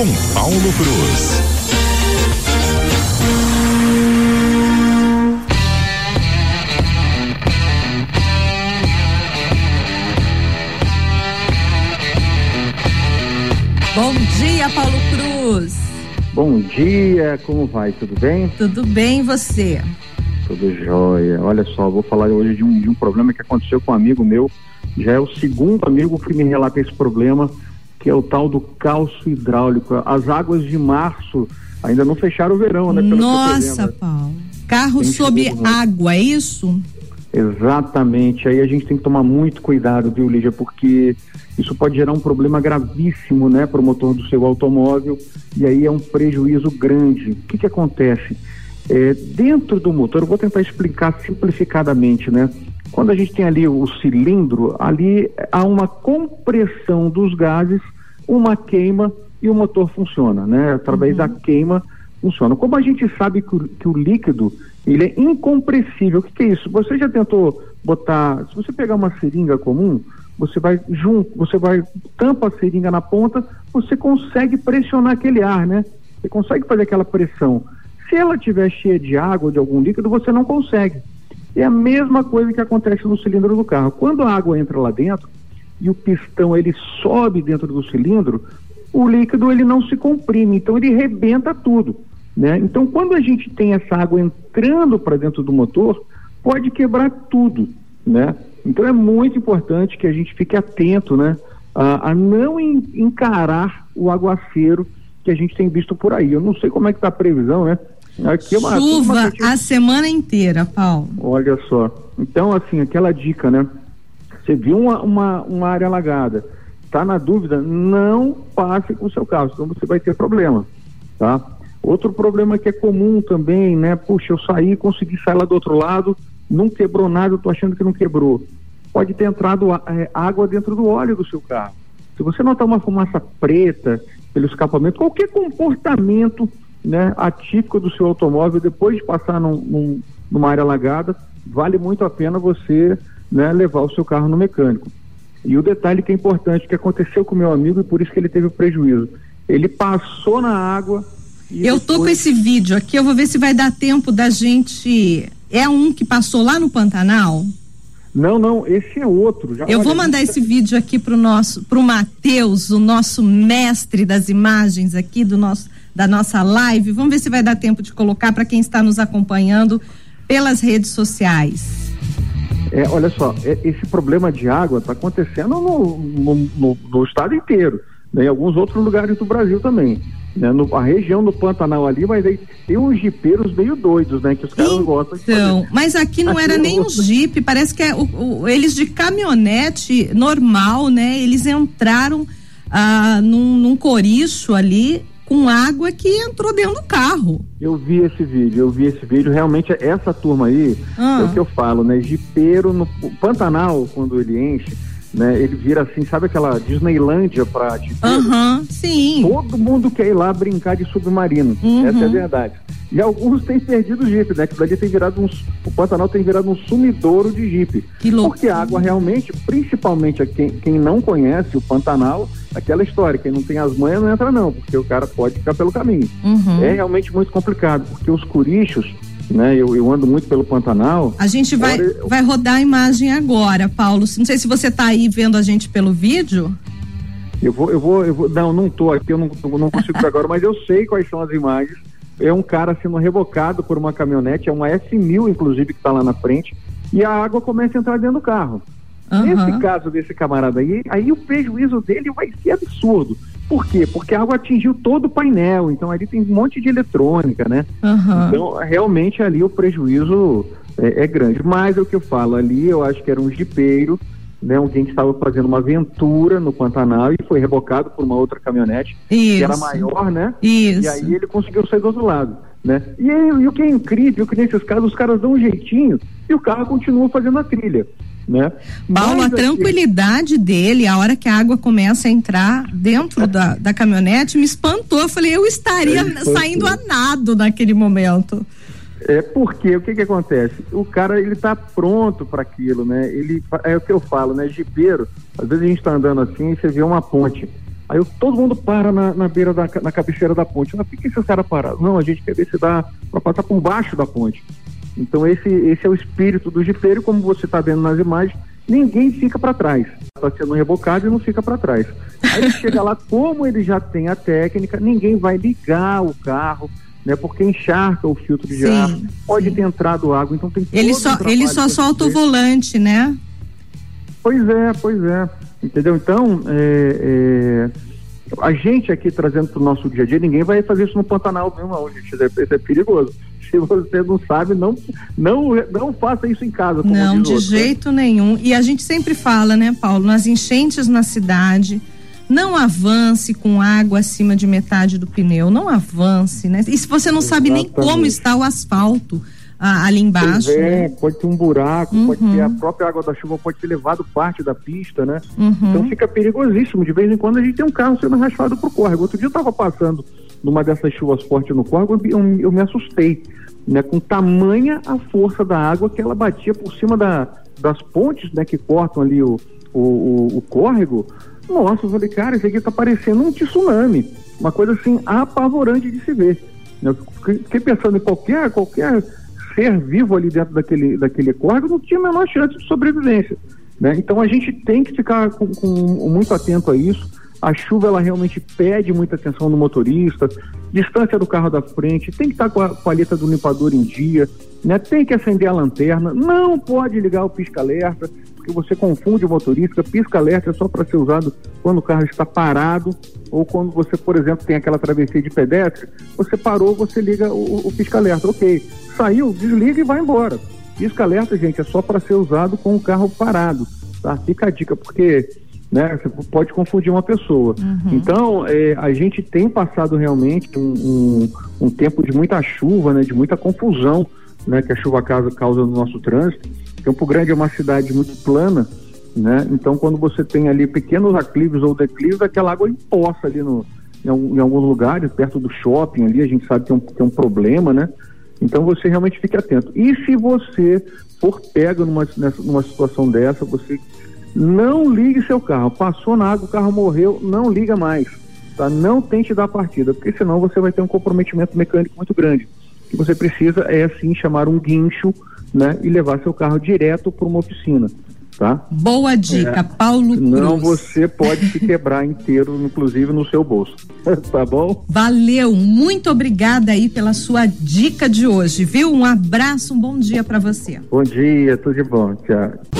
com Paulo Cruz. Bom dia, Paulo Cruz. Bom dia, como vai? Tudo bem? Tudo bem, você? Tudo jóia. Olha só, vou falar hoje de um, de um problema que aconteceu com um amigo meu. Já é o segundo amigo que me relata esse problema, que é o tal do calço hidráulico. As águas de março ainda não fecharam o verão, né? Nossa, Paulo. Carro tem sob água, é isso? Exatamente. Aí a gente tem que tomar muito cuidado, viu, Lígia? Porque isso pode gerar um problema gravíssimo, né, para o motor do seu automóvel e aí é um prejuízo grande. O que que acontece? É, dentro do motor, eu vou tentar explicar simplificadamente, né? Quando a gente tem ali o cilindro, ali há uma compressão dos gases, uma queima e o motor funciona, né? Através uhum. da queima funciona. Como a gente sabe que o, que o líquido ele é incompressível, o que, que é isso? Você já tentou botar, se você pegar uma seringa comum, você vai junto, você vai tampa a seringa na ponta, você consegue pressionar aquele ar, né? Você consegue fazer aquela pressão. Se ela estiver cheia de água ou de algum líquido, você não consegue. É a mesma coisa que acontece no cilindro do carro. Quando a água entra lá dentro e o pistão ele sobe dentro do cilindro, o líquido ele não se comprime, então ele rebenta tudo, né? Então quando a gente tem essa água entrando para dentro do motor, pode quebrar tudo, né? Então é muito importante que a gente fique atento, né? A, a não encarar o aguaceiro que a gente tem visto por aí. Eu não sei como é que está a previsão, né? Aqui é uma, Chuva gente... a semana inteira, Paulo. Olha só. Então, assim, aquela dica, né? Você viu uma, uma, uma área alagada, está na dúvida, não passe com o seu carro, senão você vai ter problema, tá? Outro problema que é comum também, né? Puxa, eu saí, consegui sair lá do outro lado, não quebrou nada, eu tô achando que não quebrou. Pode ter entrado é, água dentro do óleo do seu carro. Se você notar uma fumaça preta pelo escapamento, qualquer comportamento né, atípico do seu automóvel depois de passar num, num, numa área alagada, vale muito a pena você né, levar o seu carro no mecânico. E o detalhe que é importante, que aconteceu com meu amigo e por isso que ele teve o prejuízo. Ele passou na água. eu depois... tô com esse vídeo aqui, eu vou ver se vai dar tempo da gente. É um que passou lá no Pantanal? Não, não, esse é outro. Já, eu olha, vou mandar esse vídeo aqui pro nosso, pro Matheus, o nosso mestre das imagens aqui do nosso da nossa live. Vamos ver se vai dar tempo de colocar para quem está nos acompanhando pelas redes sociais. É, olha só, é, esse problema de água está acontecendo no, no, no, no, estado inteiro, né, em alguns outros lugares do Brasil também. Né, no, a região do Pantanal ali, mas aí tem uns jipeiros meio doidos, né? Que os caras então, gostam de fazer. mas aqui não aqui era nem um jipe, parece que é o, o, eles de caminhonete normal, né? Eles entraram ah, num, num coriço ali com água que entrou dentro do carro. Eu vi esse vídeo, eu vi esse vídeo. Realmente, essa turma aí, ah. é o que eu falo, né? Jipeiro no Pantanal, quando ele enche, né? Ele vira assim, sabe aquela Disneylândia pra Aham, uhum, sim. Todo mundo quer ir lá brincar de submarino. Uhum. Essa é a verdade. E alguns têm perdido o Jeep, né? Que dali tem virado um. O Pantanal tem virado um sumidouro de Jeep. Que louco. Porque a água realmente, principalmente quem, quem não conhece o Pantanal, aquela história, quem não tem as manhas não entra não, porque o cara pode ficar pelo caminho. Uhum. É realmente muito complicado, porque os curichos, né, eu, eu ando muito pelo Pantanal. A gente vai, eu... vai rodar a imagem agora, Paulo. Não sei se você está aí vendo a gente pelo vídeo. Eu vou, eu vou, eu vou, não, não tô aqui, eu não, não consigo ver agora, mas eu sei quais são as imagens. É um cara sendo rebocado por uma caminhonete, é uma S1000, inclusive, que está lá na frente, e a água começa a entrar dentro do carro. Uhum. Nesse caso desse camarada aí, aí o prejuízo dele vai ser absurdo. Por quê? Porque a água atingiu todo o painel, então ali tem um monte de eletrônica, né? Uhum. Então, realmente ali o prejuízo é, é, grande. Mas é o que eu falo, ali eu acho que era um jipeiro, né? Alguém que estava fazendo uma aventura no Pantanal e foi rebocado por uma outra caminhonete, Isso. que era maior, né? Isso. E aí ele conseguiu sair do outro lado. Né? E, e o que é incrível, que nesses casos os caras dão um jeitinho e o carro continua fazendo a trilha né? Paulo, Mas, a tranquilidade assim, dele, a hora que a água começa a entrar dentro da, da caminhonete, me espantou. Eu falei, eu estaria é, saindo a nado naquele momento. É porque o que que acontece? O cara ele tá pronto para aquilo, né? Ele é o que eu falo, né? Jipeiro, às vezes a gente está andando assim e você vê uma ponte. Aí eu, todo mundo para na, na beira da na cabeceira da ponte. Mas por que esses caras pararam? Não, a gente quer ver se dá para passar por baixo da ponte. Então esse, esse é o espírito do jipeiro, como você está vendo nas imagens, ninguém fica para trás. Está sendo rebocado e não fica para trás. Aí ele chega lá, como ele já tem a técnica, ninguém vai ligar o carro, né? Porque encharca o filtro de sim, ar, pode sim. ter entrado água, então tem Ele só, um ele só solta o volante, né? Pois é, pois é. Entendeu? Então, é, é, a gente aqui trazendo para o nosso dia a dia, ninguém vai fazer isso no Pantanal mesmo, não, gente. Isso é, isso é perigoso se você não sabe, não, não, não faça isso em casa. não, de outro, jeito né? nenhum. E a gente sempre fala, né, Paulo, nas enchentes na cidade, não avance com água acima de metade do pneu, não avance, né? E se você não Exatamente. sabe nem como está o asfalto ah, ali embaixo. Pois é, né? pode ter um buraco, uhum. pode ter a própria água da chuva pode ter levado parte da pista, né? Uhum. Então fica perigosíssimo. De vez em quando a gente tem um carro sendo raspado pro córrego. Outro dia eu estava passando numa dessas chuvas fortes no córrego, eu, eu me assustei, né? Com tamanha a força da água que ela batia por cima da, das pontes, né? Que cortam ali o, o, o, o córrego. Nossa, eu falei, cara, isso aqui tá parecendo um tsunami. Uma coisa assim apavorante de se ver. Eu fiquei pensando em qualquer, qualquer ser vivo ali dentro daquele, daquele córrego não tinha a menor chance de sobrevivência. Né? Então a gente tem que ficar com, com, muito atento a isso. A chuva ela realmente pede muita atenção no motorista, distância do carro da frente, tem que estar com a paleta do limpador em dia, né? tem que acender a lanterna, não pode ligar o pisca-alerta, porque você confunde o motorista. Pisca-alerta é só para ser usado quando o carro está parado ou quando você, por exemplo, tem aquela travessia de pedestre, você parou, você liga o, o pisca-alerta. Ok, saiu, desliga e vai embora. Pisca-alerta, gente, é só para ser usado com o carro parado. Tá? Fica a dica, porque né, você pode confundir uma pessoa. Uhum. Então, é, a gente tem passado realmente um, um, um, tempo de muita chuva, né, de muita confusão né, que a chuva causa, causa no nosso trânsito. Campo Grande é uma cidade muito plana, né? Então, quando você tem ali pequenos aclives ou declives, aquela água empoça ali no, em, em, alguns lugares, perto do shopping ali, a gente sabe que é um, que é um problema, né? Então, você realmente fique atento. E se você for pego numa, nessa, numa situação dessa, você não ligue seu carro. Passou na água, o carro morreu, não liga mais. Tá? Não tente dar partida, porque senão você vai ter um comprometimento mecânico muito grande. O que você precisa é, assim, chamar um guincho né, e levar seu carro direto para uma oficina. Tá? Boa dica, é, Paulo Cruz. Não, você pode se quebrar inteiro, inclusive no seu bolso. tá bom? Valeu, muito obrigada aí pela sua dica de hoje, viu? Um abraço, um bom dia para você. Bom dia, tudo de bom, tchau.